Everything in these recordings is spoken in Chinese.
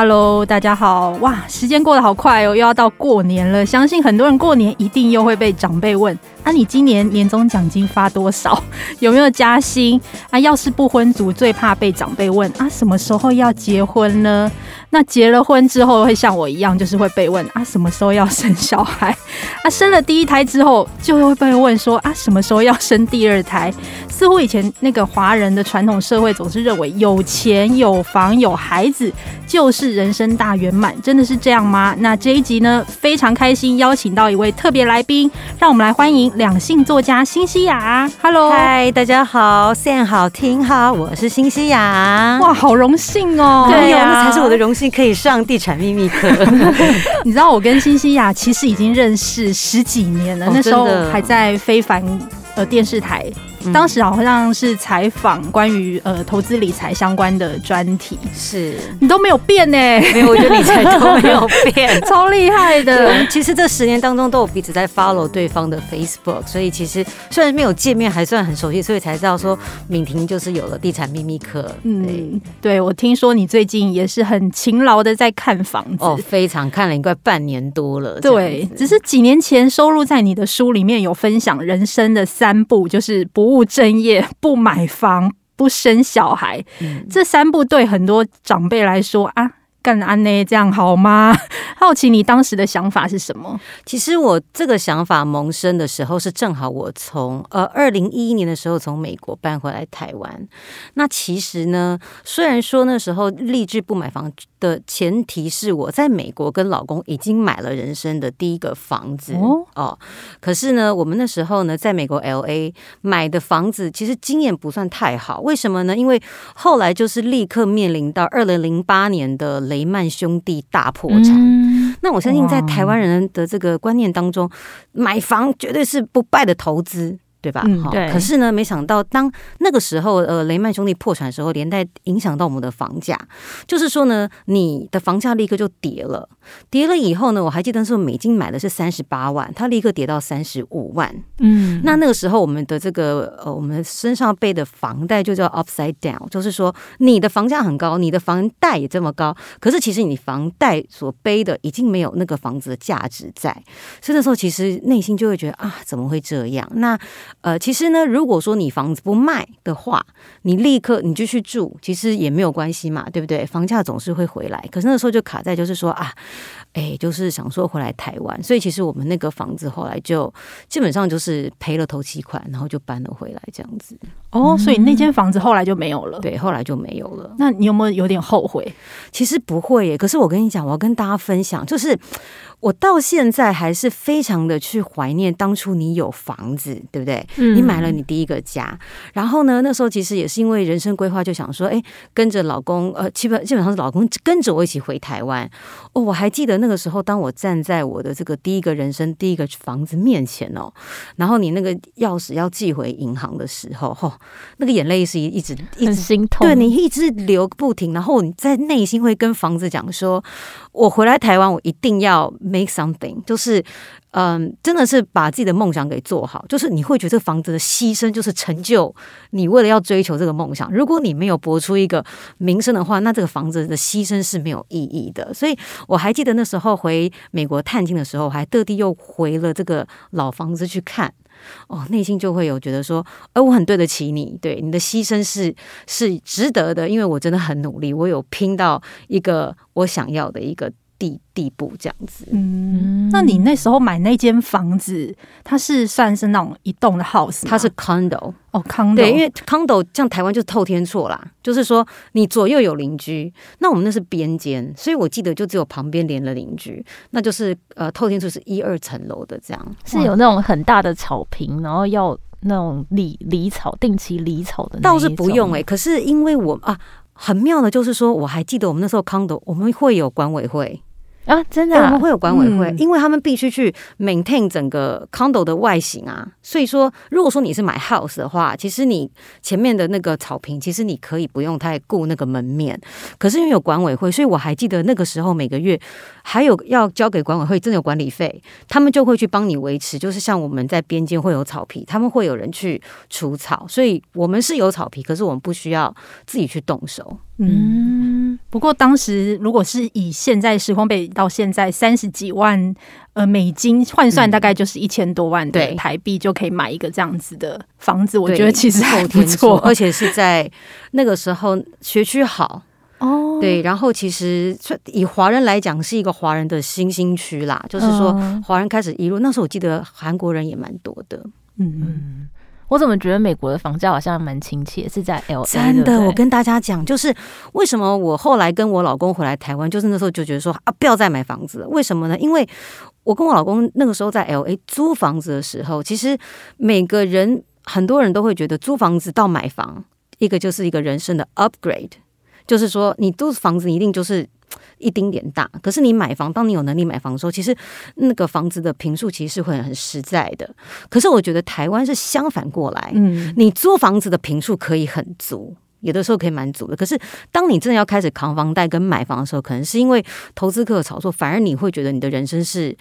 Hello，大家好！哇，时间过得好快哦，又要到过年了。相信很多人过年一定又会被长辈问：啊，你今年年终奖金发多少？有没有加薪？啊，要是不婚族，最怕被长辈问：啊，什么时候要结婚呢？那结了婚之后会像我一样，就是会被问：啊，什么时候要生小孩？啊，生了第一胎之后，就会被问说：啊，什么时候要生第二胎？似乎以前那个华人的传统社会总是认为有钱、有房、有孩子就是。是人生大圆满，真的是这样吗？那这一集呢，非常开心邀请到一位特别来宾，让我们来欢迎两性作家辛西亚。Hello，嗨，大家好，Sam 好，听好，我是辛西亚。哇，好荣幸哦！对呀、啊，那才是我的荣幸，可以上地产秘密课。你知道我跟辛西亚其实已经认识十几年了，哦、那时候还在非凡呃电视台。当时好像是采访关于呃投资理财相关的专题，是你都没有变呢？没有，我觉得理财都没有变，超厉害的。其实这十年当中都有彼此在 follow 对方的 Facebook，所以其实虽然没有见面，还算很熟悉，所以才知道说敏婷就是有了地产秘密课。嗯，对，我听说你最近也是很勤劳的在看房子，哦，非常看了应该半年多了。对，只是几年前收录在你的书里面有分享人生的三步，就是不。不务正业，不买房，不生小孩，嗯、这三步对很多长辈来说啊。干安呢？这样好吗？好奇你当时的想法是什么？其实我这个想法萌生的时候是正好我从呃二零一一年的时候从美国搬回来台湾。那其实呢，虽然说那时候立志不买房的前提是我在美国跟老公已经买了人生的第一个房子哦，哦，可是呢，我们那时候呢在美国 LA 买的房子其实经验不算太好。为什么呢？因为后来就是立刻面临到二零零八年的雷曼兄弟大破产，嗯、那我相信在台湾人的这个观念当中，买房绝对是不败的投资。对吧？嗯，对。可是呢，没想到当那个时候，呃，雷曼兄弟破产的时候，连带影响到我们的房价。就是说呢，你的房价立刻就跌了。跌了以后呢，我还记得那时候美金买的是三十八万，它立刻跌到三十五万。嗯，那那个时候我们的这个呃，我们身上背的房贷就叫 upside down，就是说你的房价很高，你的房贷也这么高，可是其实你房贷所背的已经没有那个房子的价值在。所以那时候其实内心就会觉得啊，怎么会这样？那呃，其实呢，如果说你房子不卖的话，你立刻你就去住，其实也没有关系嘛，对不对？房价总是会回来。可是那时候就卡在就是说啊，哎，就是想说回来台湾，所以其实我们那个房子后来就基本上就是赔了头期款，然后就搬了回来这样子。哦，所以那间房子后来就没有了。对，后来就没有了。那你有没有有点后悔？其实不会耶。可是我跟你讲，我要跟大家分享，就是。我到现在还是非常的去怀念当初你有房子，对不对？嗯，你买了你第一个家，然后呢，那时候其实也是因为人生规划，就想说，哎，跟着老公，呃，基本基本上是老公跟着我一起回台湾。哦，我还记得那个时候，当我站在我的这个第一个人生第一个房子面前哦，然后你那个钥匙要寄回银行的时候，吼、哦，那个眼泪是一直一直心痛，对你一直流不停，然后你在内心会跟房子讲说，我回来台湾，我一定要。Make something，就是，嗯，真的是把自己的梦想给做好。就是你会觉得这个房子的牺牲，就是成就你为了要追求这个梦想。如果你没有博出一个名声的话，那这个房子的牺牲是没有意义的。所以我还记得那时候回美国探亲的时候，还特地又回了这个老房子去看。哦，内心就会有觉得说，哎，我很对得起你，对你的牺牲是是值得的，因为我真的很努力，我有拼到一个我想要的一个。地地步这样子，嗯，那你那时候买那间房子，它是算是那种一栋的 house，它是 condo 哦，condo，对，因为 condo 像台湾就是透天厝啦，就是说你左右有邻居，那我们那是边间，所以我记得就只有旁边连了邻居，那就是呃透天厝是一二层楼的这样，是有那种很大的草坪，然后要那种理理草，定期理草的，倒是不用哎、欸，可是因为我啊很妙的就是说，我还记得我们那时候 condo 我们会有管委会。啊，真的、我们会有管委会，嗯、因为他们必须去 maintain 整个 condo 的外形啊。所以说，如果说你是买 house 的话，其实你前面的那个草坪，其实你可以不用太顾那个门面。可是因为有管委会，所以我还记得那个时候每个月还有要交给管委会，真的有管理费，他们就会去帮你维持。就是像我们在边间会有草皮，他们会有人去除草，所以我们是有草皮，可是我们不需要自己去动手。嗯，不过当时如果是以现在时光背景到现在三十几万呃美金换算，大概就是一千多万的台币就可以买一个这样子的房子。我觉得其实还不错，而且是在那个时候学区好哦。对，然后其实以华人来讲是一个华人的新兴区啦，就是说华人开始移入。那时候我记得韩国人也蛮多的，嗯嗯。我怎么觉得美国的房价好像蛮亲切？是在 LA 真的，我跟大家讲，就是为什么我后来跟我老公回来台湾，就是那时候就觉得说啊，不要再买房子了。为什么呢？因为我跟我老公那个时候在 LA 租房子的时候，其实每个人很多人都会觉得租房子到买房，一个就是一个人生的 upgrade，就是说你租房子一定就是。一丁点大，可是你买房，当你有能力买房的时候，其实那个房子的平数其实是会很实在的。可是我觉得台湾是相反过来，嗯，你租房子的平数可以很足，有的时候可以蛮足的。可是当你真的要开始扛房贷跟买房的时候，可能是因为投资客的炒作，反而你会觉得你的人生是。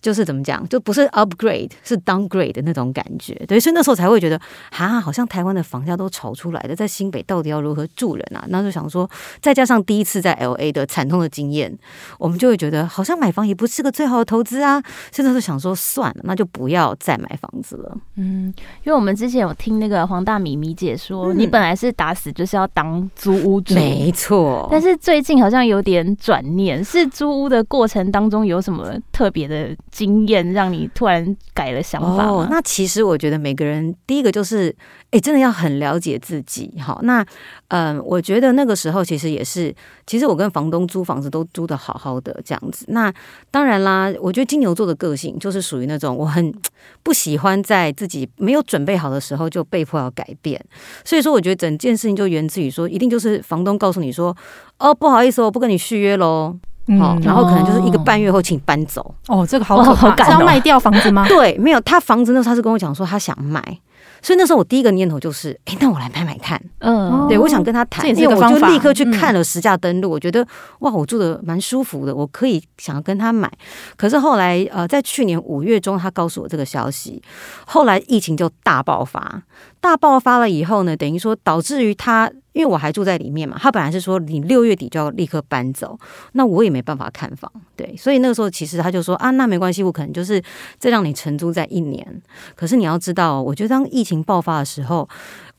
就是怎么讲，就不是 upgrade，是 downgrade 的那种感觉，对，所以那时候才会觉得，哈，好像台湾的房价都炒出来的，在新北到底要如何住人啊？那就想说，再加上第一次在 LA 的惨痛的经验，我们就会觉得，好像买房也不是个最好的投资啊。现在就想说，算了，那就不要再买房子了。嗯，因为我们之前有听那个黄大米米姐说，嗯、你本来是打死就是要当租屋主，没错。但是最近好像有点转念，是租屋的过程当中有什么特别的？经验让你突然改了想法哦，那其实我觉得每个人第一个就是，哎，真的要很了解自己。好，那嗯，我觉得那个时候其实也是，其实我跟房东租房子都租得好好的这样子。那当然啦，我觉得金牛座的个性就是属于那种我很不喜欢在自己没有准备好的时候就被迫要改变。所以说，我觉得整件事情就源自于说，一定就是房东告诉你说，哦，不好意思，我不跟你续约喽。好，然后可能就是一个半月后，请搬走。哦，这个好可怕，是要卖掉房子吗？对，没有，他房子那时候他是跟我讲说他想卖，所以那时候我第一个念头就是，哎，那我来买买看。嗯，对，我想跟他谈，因为我就立刻去看了实价登录，我觉得哇，我住的蛮舒服的，我可以想要跟他买。可是后来呃，在去年五月中，他告诉我这个消息，后来疫情就大爆发，大爆发了以后呢，等于说导致于他。因为我还住在里面嘛，他本来是说你六月底就要立刻搬走，那我也没办法看房，对，所以那个时候其实他就说啊，那没关系，我可能就是再让你承租在一年。可是你要知道，我觉得当疫情爆发的时候，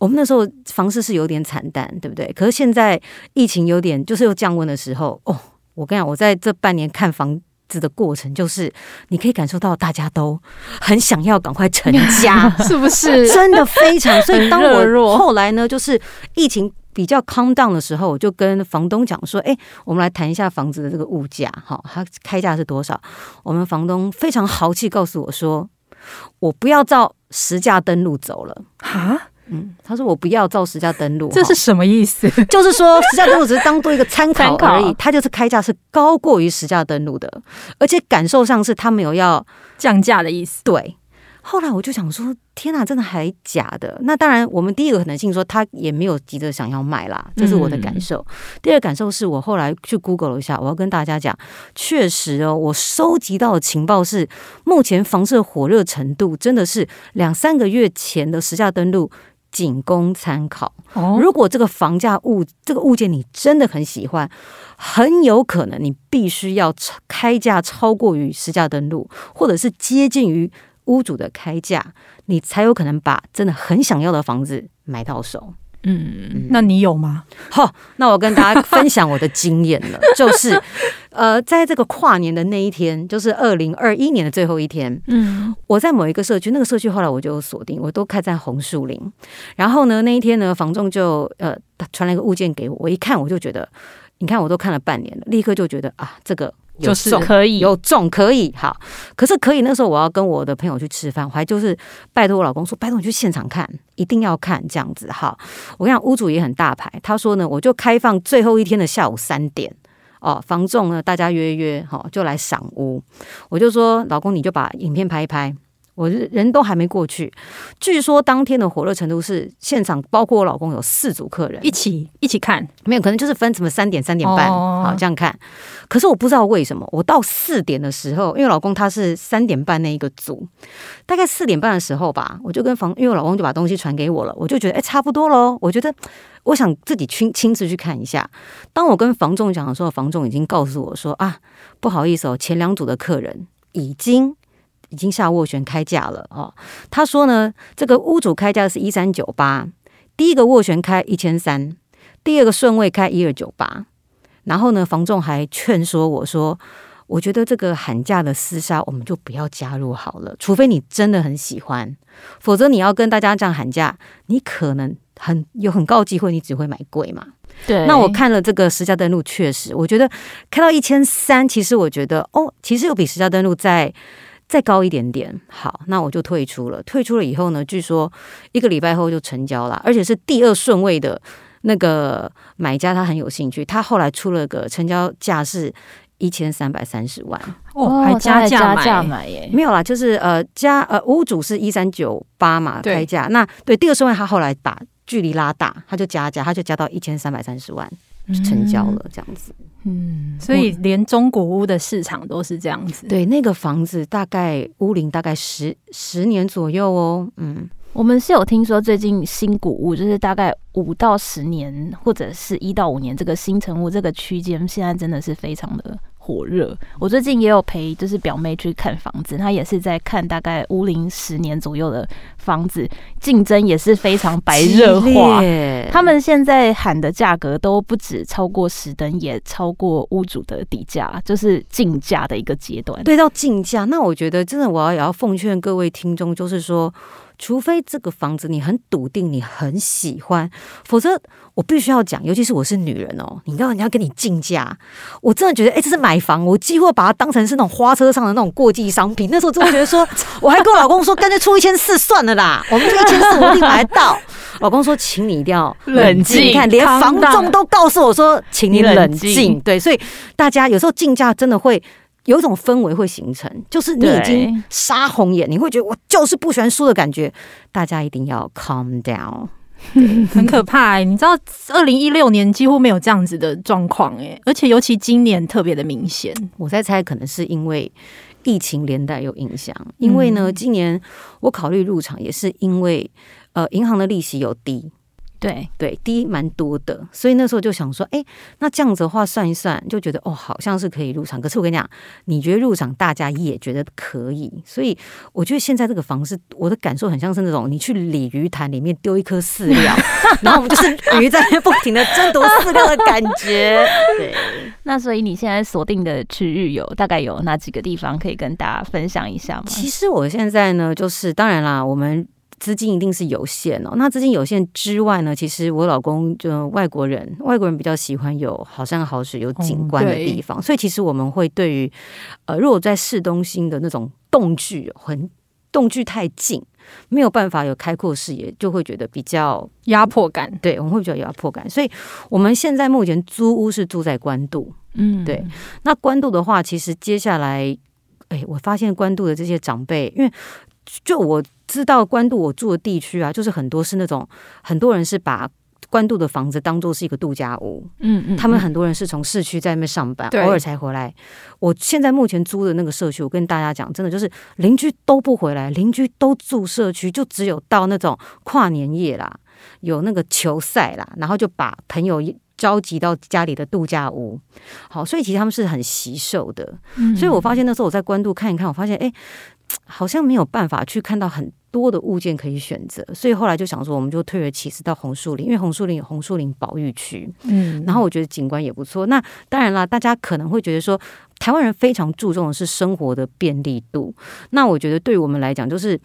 我们那时候房市是有点惨淡，对不对？可是现在疫情有点就是又降温的时候，哦，我跟你讲，我在这半年看房子的过程，就是你可以感受到大家都很想要赶快成家，是不是？真的非常。所以当我后来呢，就是疫情。比较 calm down 的时候，我就跟房东讲说：“哎，我们来谈一下房子的这个物价，哈，它开价是多少？”我们房东非常豪气告诉我说：“我不要照实价登录走了。”哈，嗯，他说：“我不要照实价登录。”这是什么意思？就是说实价登录只是当做一个参考而已，它就是开价是高过于实价登录的，而且感受上是他没有要降价的意思。对。后来我就想说，天哪，真的还假的？那当然，我们第一个可能性说他也没有急着想要卖啦，这是我的感受。嗯、第二个感受是我后来去 Google 了一下，我要跟大家讲，确实哦，我收集到的情报是，目前房市火热程度真的是两三个月前的实价登录仅供参考。哦，如果这个房价物这个物件你真的很喜欢，很有可能你必须要开价超过于实价登录，或者是接近于。屋主的开价，你才有可能把真的很想要的房子买到手。嗯，嗯，那你有吗？好，那我跟大家分享我的经验了，就是呃，在这个跨年的那一天，就是二零二一年的最后一天，嗯，我在某一个社区，那个社区后来我就锁定，我都开在红树林。然后呢，那一天呢，房仲就呃传了一个物件给我，我一看我就觉得，你看我都看了半年了，立刻就觉得啊，这个。就是可以有中可以好，可是可以那时候我要跟我的朋友去吃饭，我还就是拜托我老公说，拜托你去现场看，一定要看这样子哈。我跟你讲，屋主也很大牌，他说呢，我就开放最后一天的下午三点哦，房仲呢，大家约约，好，就来赏屋。我就说，老公，你就把影片拍一拍。我人都还没过去，据说当天的火热程度是现场，包括我老公有四组客人一起一起看，没有可能就是分什么三点三点半，哦、好这样看。可是我不知道为什么，我到四点的时候，因为老公他是三点半那一个组，大概四点半的时候吧，我就跟房，因为我老公就把东西传给我了，我就觉得哎差不多喽，我觉得我想自己亲亲自去看一下。当我跟房仲讲的时候，房仲已经告诉我说啊，不好意思哦，前两组的客人已经。已经下斡旋开价了哦。他说呢，这个屋主开价是一三九八，第一个斡旋开一千三，第二个顺位开一二九八。然后呢，房仲还劝说我说，我觉得这个喊价的厮杀我们就不要加入好了，除非你真的很喜欢，否则你要跟大家这样喊价，你可能很有很高机会你只会买贵嘛。对。那我看了这个实价登录，确实，我觉得开到一千三，其实我觉得哦，其实有比实价登录在。再高一点点，好，那我就退出了。退出了以后呢，据说一个礼拜后就成交了，而且是第二顺位的那个买家，他很有兴趣。他后来出了个成交价是一千三百三十万，哦，还加价买，买耶？没有啦，就是呃加呃屋主是一三九八嘛开价，那对第二顺位他后来打距离拉大，他就加价，他就加到一千三百三十万。成交了，这样子，嗯，所以连中古屋的市场都是这样子。对，那个房子大概屋龄大概十十年左右哦。嗯，我们是有听说最近新古屋就是大概五到十年，或者是一到五年，这个新城屋这个区间，现在真的是非常的。火热，我最近也有陪就是表妹去看房子，她也是在看大概屋龄十年左右的房子，竞争也是非常白热化。他们现在喊的价格都不止超过十等，也超过屋主的底价，就是竞价的一个阶段。对，到竞价，那我觉得真的我要也要奉劝各位听众，就是说。除非这个房子你很笃定，你很喜欢，否则我必须要讲，尤其是我是女人哦，你知道人家跟你竞价，我真的觉得，哎，这是买房，我几乎把它当成是那种花车上的那种过季商品。那时候真的觉得说，我还跟我老公说，干脆出一千四算了啦，我们就一千四，我一定买得到。老公说，请你一定要冷静，你看连房仲都告诉我说，请你冷静。对，所以大家有时候竞价真的会。有一种氛围会形成，就是你已经杀红眼，你会觉得我就是不喜欢输的感觉。大家一定要 calm down，很可怕欸。你知道，二零一六年几乎没有这样子的状况哎，而且尤其今年特别的明显。我在猜，可能是因为疫情连带有影响。因为呢，今年我考虑入场也是因为，呃，银行的利息有低。对对，低蛮多的，所以那时候就想说，哎，那这样子的话算一算，就觉得哦，好像是可以入场。可是我跟你讲，你觉得入场，大家也觉得可以，所以我觉得现在这个房子，我的感受很像是那种你去鲤鱼潭里面丢一颗饲料，然后我们就是鱼在不停的争夺饲料的感觉。对，那所以你现在锁定的区域有大概有哪几个地方可以跟大家分享一下吗？其实我现在呢，就是当然啦，我们。资金一定是有限哦。那资金有限之外呢，其实我老公就外国人，外国人比较喜欢有好山好水、有景观的地方。所以其实我们会对于呃，如果在市中心的那种动距很动距太近，没有办法有开阔视野，就会觉得比较压迫感。对，我们会比较有压迫感。所以我们现在目前租屋是住在关渡。嗯，对。那关渡的话，其实接下来，哎，我发现关渡的这些长辈，因为就我。知道关渡我住的地区啊，就是很多是那种很多人是把关渡的房子当做是一个度假屋，嗯嗯，他们很多人是从市区在那边上班，偶尔才回来。我现在目前租的那个社区，我跟大家讲，真的就是邻居都不回来，邻居都住社区，就只有到那种跨年夜啦，有那个球赛啦，然后就把朋友召集到家里的度假屋。好，所以其实他们是很惜售的，所以我发现那时候我在关渡看一看，我发现哎。欸好像没有办法去看到很多的物件可以选择，所以后来就想说，我们就退而其次到红树林，因为红树林有红树林保育区，嗯，然后我觉得景观也不错。那当然啦，大家可能会觉得说，台湾人非常注重的是生活的便利度。那我觉得对于我们来讲，就是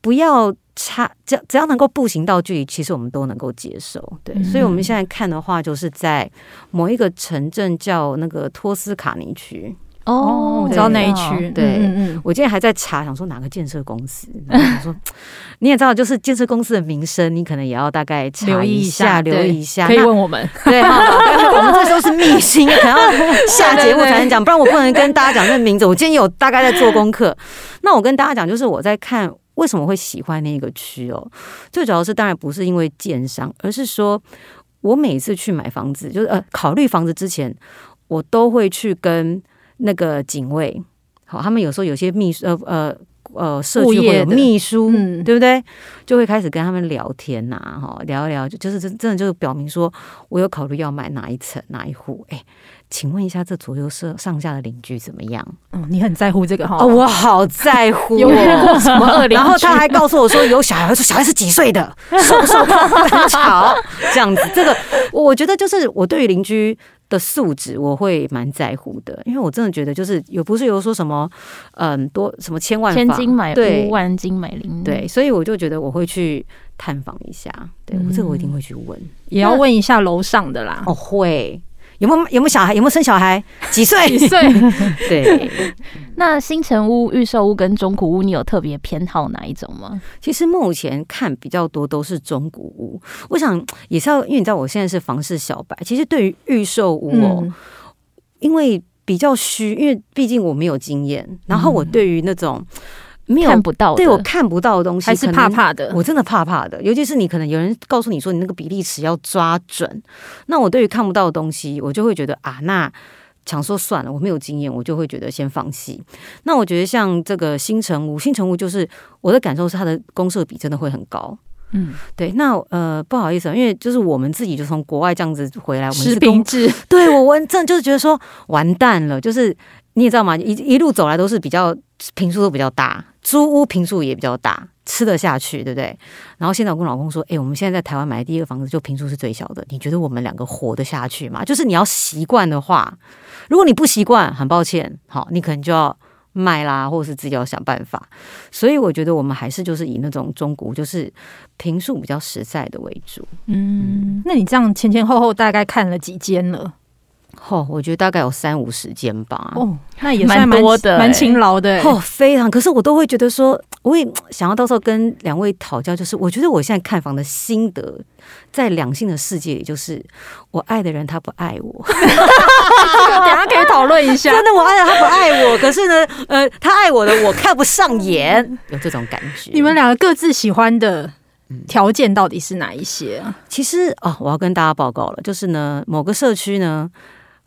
不要差，只要只要能够步行到距离，其实我们都能够接受。对，所以我们现在看的话，就是在某一个城镇叫那个托斯卡尼区。哦，我知道那一区。对，嗯嗯，我今天还在查，想说哪个建设公司。然后想说你也知道，就是建设公司的名声，你可能也要大概查一下，留意一下。可以问我们。对，我们这时候是秘辛，可能要下 节目才能讲，不然我不能跟大家讲这个名字。我今天有大概在做功课。那我跟大家讲，就是我在看为什么会喜欢那个区哦，最主要是当然不是因为建商，而是说我每次去买房子，就是呃考虑房子之前，我都会去跟那个警卫，好，他们有时候有些秘书呃呃呃社区会有秘书，嗯，对不对？就会开始跟他们聊天呐，哈，聊一聊，就就是真真的就是表明说我有考虑要买哪一层哪一户，哎。请问一下，这左右社上下的邻居怎么样？嗯，你很在乎这个哈？哦，我好在乎。有过什么 恶邻？然后他还告诉我说有小孩，说小孩是几岁的，受不受很吵这样子。这个我觉得就是我对于邻居的素质，我会蛮在乎的，因为我真的觉得就是有不是有说什么嗯多什么千万千金买屋，万金买邻，对，所以我就觉得我会去探访一下。对，我这个我一定会去问，也要问一下楼上的啦。哦，会。有没有有没有小孩？有没有生小孩？几岁？几岁？对。那新城屋、预售屋跟中古屋，你有特别偏好哪一种吗？其实目前看比较多都是中古屋。我想也是要，因为你知道我现在是房市小白。其实对于预售屋哦，嗯、因为比较虚，因为毕竟我没有经验。然后我对于那种。嗯没有看不到，对我看不到的东西，还是怕怕的。我真的怕怕的，尤其是你可能有人告诉你说你那个比例尺要抓准，那我对于看不到的东西，我就会觉得啊，那想说算了，我没有经验，我就会觉得先放弃。那我觉得像这个新城屋，新城屋就是我的感受是它的公设比真的会很高。嗯，对。那呃，不好意思啊，因为就是我们自己就从国外这样子回来，我们是公制，对我我真的就是觉得说完蛋了，就是你也知道吗？一一路走来都是比较平数都比较大。租屋平数也比较大，吃得下去，对不对？然后现在我跟老公说，哎，我们现在在台湾买第一个房子，就平数是最小的。你觉得我们两个活得下去吗？就是你要习惯的话，如果你不习惯，很抱歉，好，你可能就要卖啦，或者是自己要想办法。所以我觉得我们还是就是以那种中古，就是平数比较实在的为主。嗯，那你这样前前后后大概看了几间了？哦，我觉得大概有三五十间吧。哦，那也算蛮多的，蛮勤劳的。哦，非常。可是我都会觉得说，我也想要到时候跟两位讨教，就是我觉得我现在看房的心得，在两性的世界里，就是我爱的人他不爱我。等下可以讨论一下。真的，我爱的他不爱我，可是呢，呃，他爱我的我看不上眼，有这种感觉。你们两个各自喜欢的条件到底是哪一些啊？其实哦，我要跟大家报告了，就是呢，某个社区呢。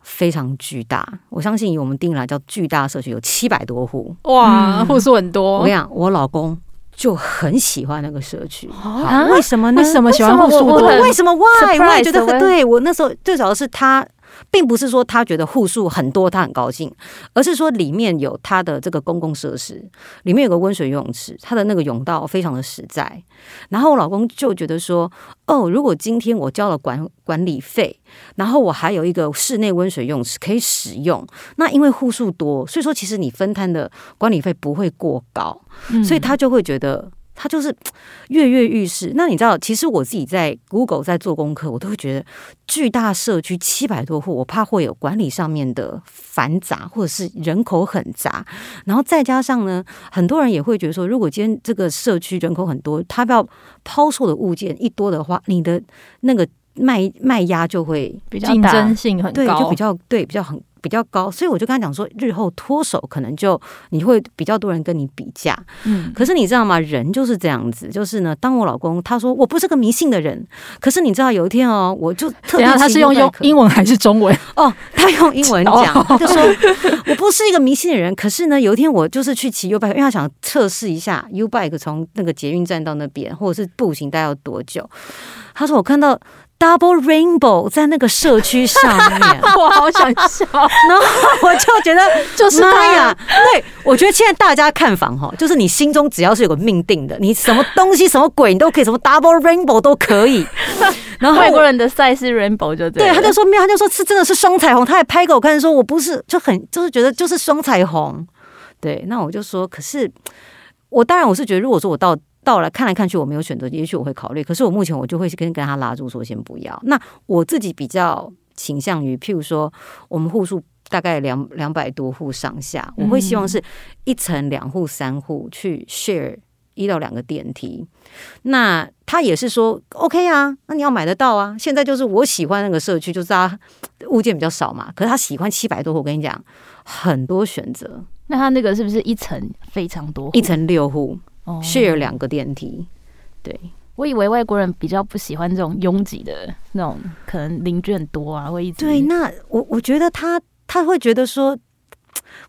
非常巨大，我相信以我们定来叫巨大社区，有七百多户，哇，户数很多。我跟你讲，我老公就很喜欢那个社区，啊，为什么呢？为什么喜欢户数多？为什么？Why？我也觉得对。我那时候最早的是他。并不是说他觉得户数很多他很高兴，而是说里面有他的这个公共设施，里面有个温水游泳池，他的那个泳道非常的实在。然后我老公就觉得说，哦，如果今天我交了管管理费，然后我还有一个室内温水游泳池可以使用，那因为户数多，所以说其实你分摊的管理费不会过高，所以他就会觉得。他就是 跃跃欲试。那你知道，其实我自己在 Google 在做功课，我都会觉得巨大社区七百多户，我怕会有管理上面的繁杂，或者是人口很杂。然后再加上呢，很多人也会觉得说，如果今天这个社区人口很多，他要抛售的物件一多的话，你的那个卖卖压就会比较竞争性很高，对，就比较对，比较很。比较高，所以我就跟他讲说，日后脱手可能就你会比较多人跟你比价。嗯，可是你知道吗？人就是这样子，就是呢。当我老公他说我不是个迷信的人，可是你知道有一天哦，我就特别他是用用英文还是中文？哦，他用英文讲，他就说我不是一个迷信的人，可是呢，有一天我就是去骑 U-bike，因为他想测试一下 U-bike 从那个捷运站到那边，或者是步行大概要多久。他说我看到。Double rainbow 在那个社区上面，我好想笑。然后我就觉得，就是妈呀！对，我觉得现在大家看房哈，就是你心中只要是有个命定的，你什么东西、什么鬼，你都可以，什么 double rainbow 都可以。然后外国人的赛事 rainbow 就对，对，他就说没有，他就说是真的是双彩虹，他还拍给我看，说我不是就很就是觉得就是双彩虹。对，那我就说，可是我当然我是觉得，如果说我到。到了看来看去，我没有选择，也许我会考虑。可是我目前我就会跟跟他拉住说先不要。那我自己比较倾向于，譬如说我们户数大概两两百多户上下，我会希望是一层两户三户去 share 一到两个电梯。那他也是说 OK 啊，那你要买得到啊。现在就是我喜欢那个社区，就是他物件比较少嘛。可是他喜欢七百多户，我跟你讲，很多选择。那他那个是不是一层非常多？一层六户，share 两个电梯，对。我以为外国人比较不喜欢这种拥挤的那种，可能邻居很多啊，会一直。对，那我我觉得他他会觉得说，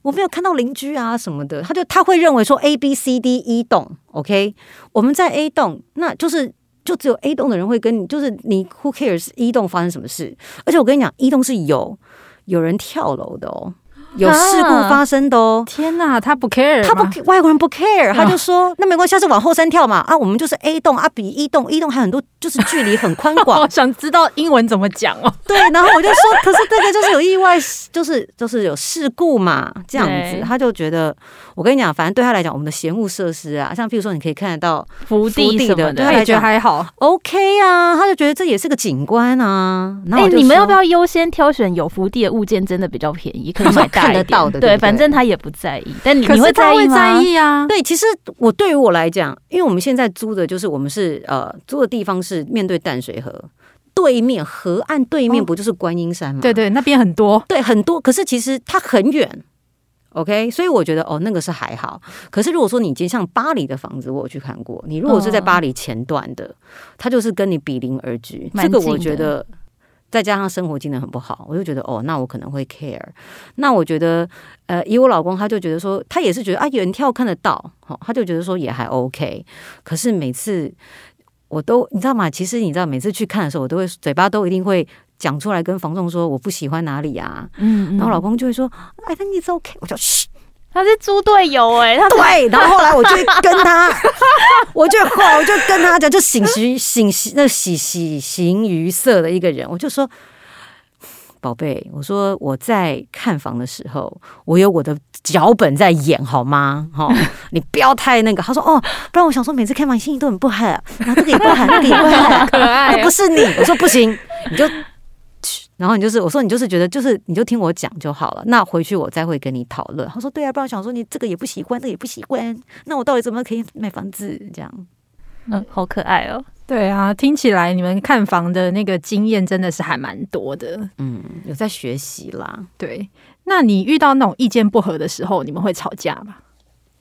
我没有看到邻居啊什么的，他就他会认为说 A B C D E 栋，OK，我们在 A 栋，那就是就只有 A 栋的人会跟你，就是你 Who cares E 栋发生什么事？而且我跟你讲，E 栋是有有人跳楼的哦。有事故发生的哦！天哪，他不 care，他不外国人不 care，他就说那没关系，下次往后山跳嘛啊，我们就是 A 栋啊，比 E 栋，E 栋还很多，就是距离很宽广。我想知道英文怎么讲哦。对，然后我就说，可是这个就是有意外，就是就是有事故嘛，这样子，他就觉得我跟你讲，反正对他来讲，我们的闲物设施啊，像譬如说你可以看得到福地什么的，对他来讲还好，OK 啊，他就觉得这也是个景观啊。哎，你们要不要优先挑选有福地的物件？真的比较便宜，可以买大。看得到的，对，反正他也不在意，但你你会在意吗？在意啊。对，其实我对于我来讲，因为我们现在租的就是我们是呃租的地方是面对淡水河，对面河岸对面不就是观音山吗？对对，那边很多，对很多。可是其实它很远，OK，所以我觉得哦那个是还好。可是如果说你接像巴黎的房子，我有去看过，你如果是在巴黎前段的，它就是跟你比邻而居，这个我觉得。再加上生活机能很不好，我就觉得哦，那我可能会 care。那我觉得，呃，以我老公，他就觉得说，他也是觉得啊，远眺看得到，好，他就觉得说也还 OK。可是每次我都你知道吗？其实你知道，每次去看的时候，我都会嘴巴都一定会讲出来跟房仲说我不喜欢哪里啊。嗯，嗯，然后老公就会说，哎，那你是 OK，我就嘘。他是猪队友哎，他对，然后后来我就跟他，我就后来我就跟他讲，就醒时醒那喜喜形于色的一个人，我就说，宝贝，我说我在看房的时候，我有我的脚本在演，好吗？哈，你不要太那个。他说哦，不然我想说每次看房心情都很不好，然后这个也不好，那个也不好，可爱，不是你，我说不行，你就。然后你就是我说你就是觉得就是你就听我讲就好了，那回去我再会跟你讨论。他说对啊，不然想说你这个也不喜欢，这个也不喜欢，那我到底怎么可以买房子？这样，嗯，好可爱哦。对啊，听起来你们看房的那个经验真的是还蛮多的。嗯，有在学习啦。对，那你遇到那种意见不合的时候，你们会吵架吗？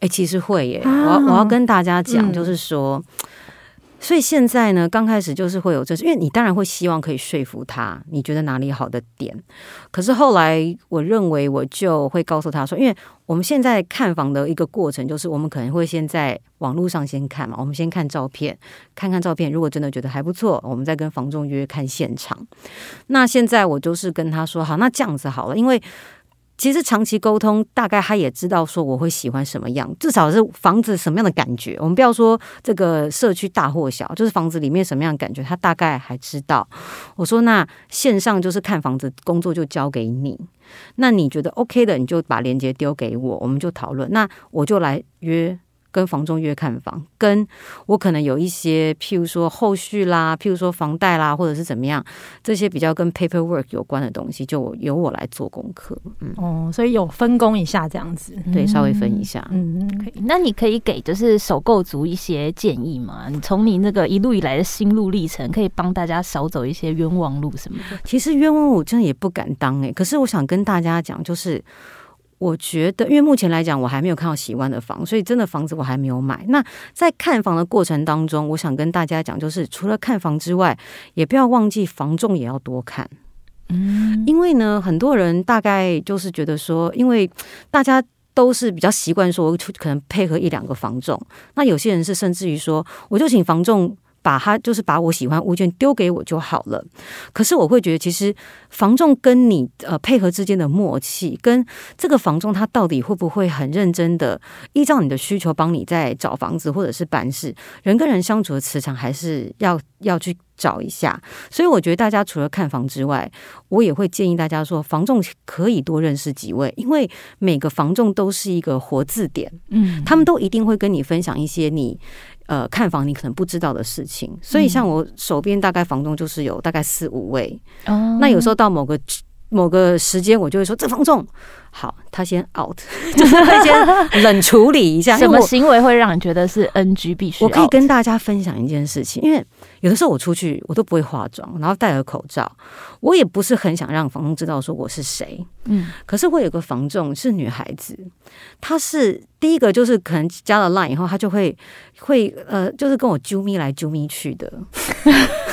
哎，其实会耶。啊、我要我要跟大家讲，就是说。嗯所以现在呢，刚开始就是会有这，因为你当然会希望可以说服他，你觉得哪里好的点。可是后来，我认为我就会告诉他说，因为我们现在看房的一个过程，就是我们可能会先在网络上先看嘛，我们先看照片，看看照片，如果真的觉得还不错，我们再跟房仲约看现场。那现在我就是跟他说，好，那这样子好了，因为。其实长期沟通，大概他也知道说我会喜欢什么样，至少是房子什么样的感觉。我们不要说这个社区大或小，就是房子里面什么样的感觉，他大概还知道。我说那线上就是看房子工作就交给你，那你觉得 OK 的，你就把链接丢给我，我们就讨论。那我就来约。跟房仲约看房，跟我可能有一些，譬如说后续啦，譬如说房贷啦，或者是怎么样，这些比较跟 paperwork 有关的东西，就由我来做功课。嗯，哦，所以有分工一下这样子，对，稍微分一下。嗯，可以。那你可以给就是首购族一些建议吗？你从你那个一路以来的心路历程，可以帮大家少走一些冤枉路什么的。其实冤枉路真的也不敢当哎、欸，可是我想跟大家讲，就是。我觉得，因为目前来讲，我还没有看到喜欢的房，所以真的房子我还没有买。那在看房的过程当中，我想跟大家讲，就是除了看房之外，也不要忘记房仲也要多看。嗯，因为呢，很多人大概就是觉得说，因为大家都是比较习惯说，可能配合一两个房仲。那有些人是甚至于说，我就请房仲。把他就是把我喜欢物件丢给我就好了，可是我会觉得，其实房仲跟你呃配合之间的默契，跟这个房仲他到底会不会很认真的依照你的需求帮你在找房子或者是办事，人跟人相处的磁场还是要要去找一下。所以我觉得大家除了看房之外，我也会建议大家说，房仲可以多认识几位，因为每个房仲都是一个活字典，嗯，他们都一定会跟你分享一些你。呃，看房你可能不知道的事情，所以像我手边大概房东就是有大概四五位，嗯、那有时候到某个某个时间，我就会说这房仲。好，他先 out，就是会先冷处理一下。什么行为会让你觉得是 NG 必须？我可以跟大家分享一件事情，因为有的时候我出去我都不会化妆，然后戴了口罩，我也不是很想让房东知道说我是谁。嗯，可是我有个房仲是女孩子，她是第一个就是可能加了 line 以后，她就会会呃，就是跟我啾咪来啾咪去的。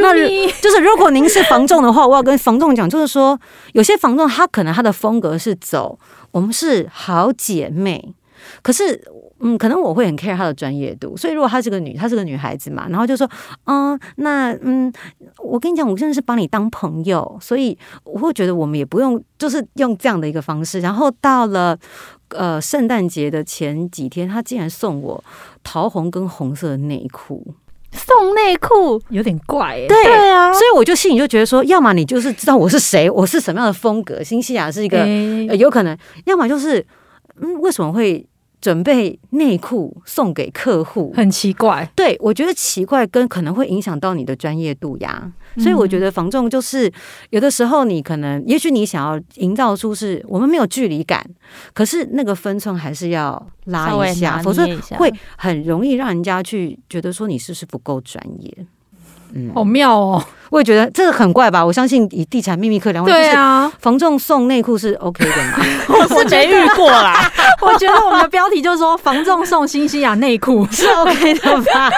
那就是如果您是房仲的话，我要跟房仲讲，就是说有些房仲他可能他的风格是走，我们是好姐妹，可是嗯，可能我会很 care 她的专业度，所以如果她是个女，她是个女孩子嘛，然后就说，嗯，那嗯，我跟你讲，我真的是把你当朋友，所以我会觉得我们也不用就是用这样的一个方式。然后到了呃圣诞节的前几天，他竟然送我桃红跟红色的内裤。送内裤有点怪，欸，对对啊，所以我就心里就觉得说，要么你就是知道我是谁，我是什么样的风格，新西亚是一个、欸呃、有可能，要么就是嗯，为什么会准备内裤送给客户？很奇怪，对，我觉得奇怪，跟可能会影响到你的专业度呀。所以我觉得防重就是有的时候你可能，也许你想要营造出是我们没有距离感，可是那个分寸还是要拉一下，否则会很容易让人家去觉得说你是不是不够专业。嗯，好妙哦。我也觉得这个很怪吧？我相信以地产秘密客两位，对啊，房仲送内裤是 OK 的嘛？我是没遇过啦。我觉得我们的标题就是说，房仲送新西亚内裤是 OK 的吧？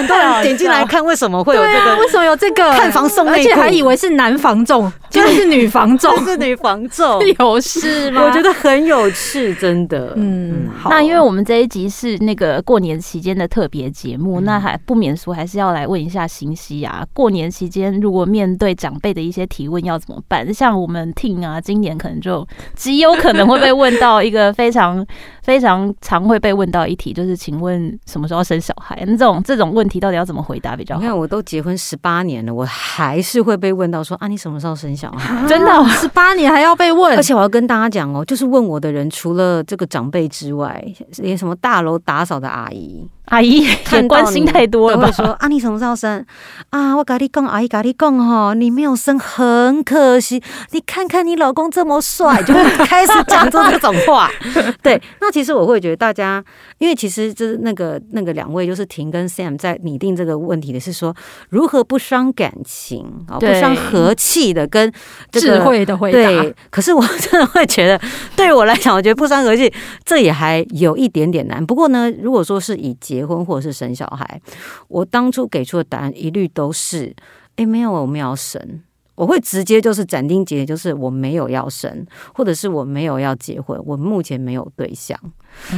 很多人点进来看，为什么会有这个？为什么有这个看房送内裤？而且还以为是男房仲，其实是女房仲，是女房仲，有事吗？我觉得很有趣，真的。嗯，好。那因为我们这一集是那个过年期间的特别节目，那还不免俗，还是要来问一下新。啊，过年期间如果面对长辈的一些提问要怎么办？像我们 Ting 啊，今年可能就极有可能会被问到一个非常非常常会被问到一题，就是请问什么时候生小孩？那这种这种问题到底要怎么回答比较好？你看我都结婚十八年了，我还是会被问到说啊，你什么时候生小孩？真的十八年还要被问？而且我要跟大家讲哦，就是问我的人除了这个长辈之外，连什么大楼打扫的阿姨。阿姨也关心太多了吧？会说啊，你什么时候生啊？我跟你讲，阿姨跟你讲哈，你没有生很可惜。你看看你老公这么帅，就会开始讲出这种话。对，那其实我会觉得大家，因为其实就是那个那个两位，就是 Ting 跟 Sam 在拟定这个问题的是说，如何不伤感情啊，不伤和气的跟智慧的回答。对，可是我真的会觉得，对于我来讲，我觉得不伤和气，这也还有一点点难。不过呢，如果说是以结结婚或者是生小孩，我当初给出的答案一律都是：哎，没有，我们要生。我会直接就是斩钉截铁，就是我没有要生，或者是我没有要结婚，我目前没有对象。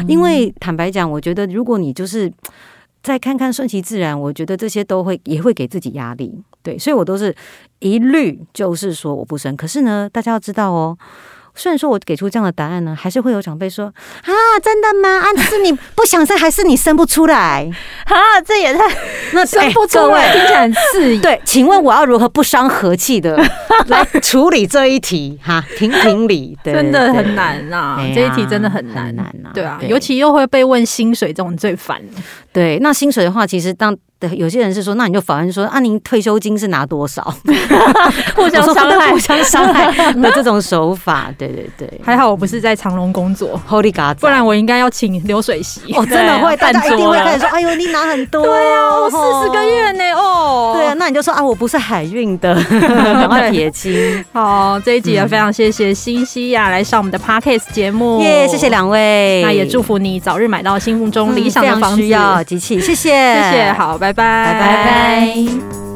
因为坦白讲，我觉得如果你就是再看看顺其自然，我觉得这些都会也会给自己压力。对，所以我都是一律就是说我不生。可是呢，大家要知道哦。虽然说我给出这样的答案呢，还是会有长辈说啊，真的吗？啊，是你不想生，还是你生不出来？啊，这也太那 生不出来，听起来很刺。对，请问我要如何不伤和气的 来处理这一题？哈，评评理，真的很难啊，这一题真的很难难呐。对啊，尤其又会被问薪水这种最烦。对，那薪水的话，其实当。对，有些人是说，那你就反问说，啊，您退休金是拿多少？互相伤害，互相伤害的这种手法，对对对。还好我不是在长隆工作，Holy God，不然我应该要请流水席。哦，真的会，大家一定会开始说，哎呦，你拿很多。对啊，我四十个月呢，哦。对啊，那你就说啊，我不是海运的，赶快撇清。好，这一集也非常谢谢新西亚来上我们的 Podcast 节目，耶，谢谢两位。那也祝福你早日买到心目中理想的房子，需要机器，谢谢，谢谢，好，拜拜。拜拜。